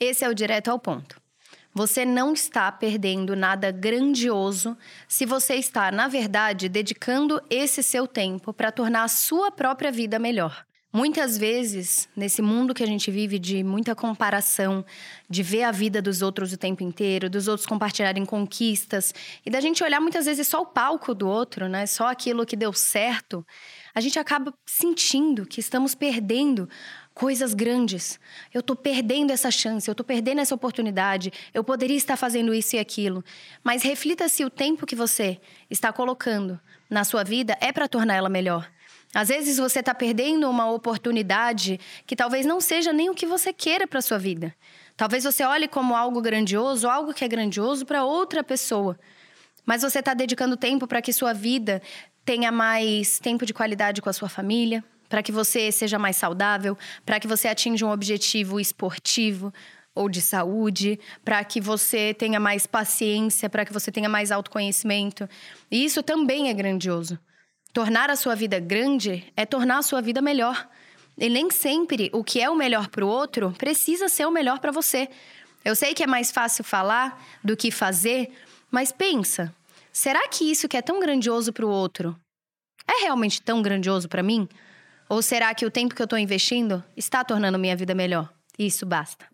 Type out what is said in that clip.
Esse é o direto ao ponto. Você não está perdendo nada grandioso se você está, na verdade, dedicando esse seu tempo para tornar a sua própria vida melhor. Muitas vezes, nesse mundo que a gente vive de muita comparação, de ver a vida dos outros o tempo inteiro, dos outros compartilharem conquistas, e da gente olhar muitas vezes só o palco do outro, né? Só aquilo que deu certo, a gente acaba sentindo que estamos perdendo coisas grandes. Eu estou perdendo essa chance, eu estou perdendo essa oportunidade, eu poderia estar fazendo isso e aquilo. Mas reflita se o tempo que você está colocando na sua vida é para tornar ela melhor. Às vezes você está perdendo uma oportunidade que talvez não seja nem o que você queira para sua vida. Talvez você olhe como algo grandioso, algo que é grandioso para outra pessoa. Mas você está dedicando tempo para que sua vida tenha mais tempo de qualidade com a sua família, para que você seja mais saudável, para que você atinja um objetivo esportivo ou de saúde, para que você tenha mais paciência, para que você tenha mais autoconhecimento. E isso também é grandioso. Tornar a sua vida grande é tornar a sua vida melhor. E nem sempre o que é o melhor para o outro precisa ser o melhor para você. Eu sei que é mais fácil falar do que fazer, mas pensa: será que isso que é tão grandioso para o outro é realmente tão grandioso para mim? Ou será que o tempo que eu estou investindo está tornando minha vida melhor? Isso basta.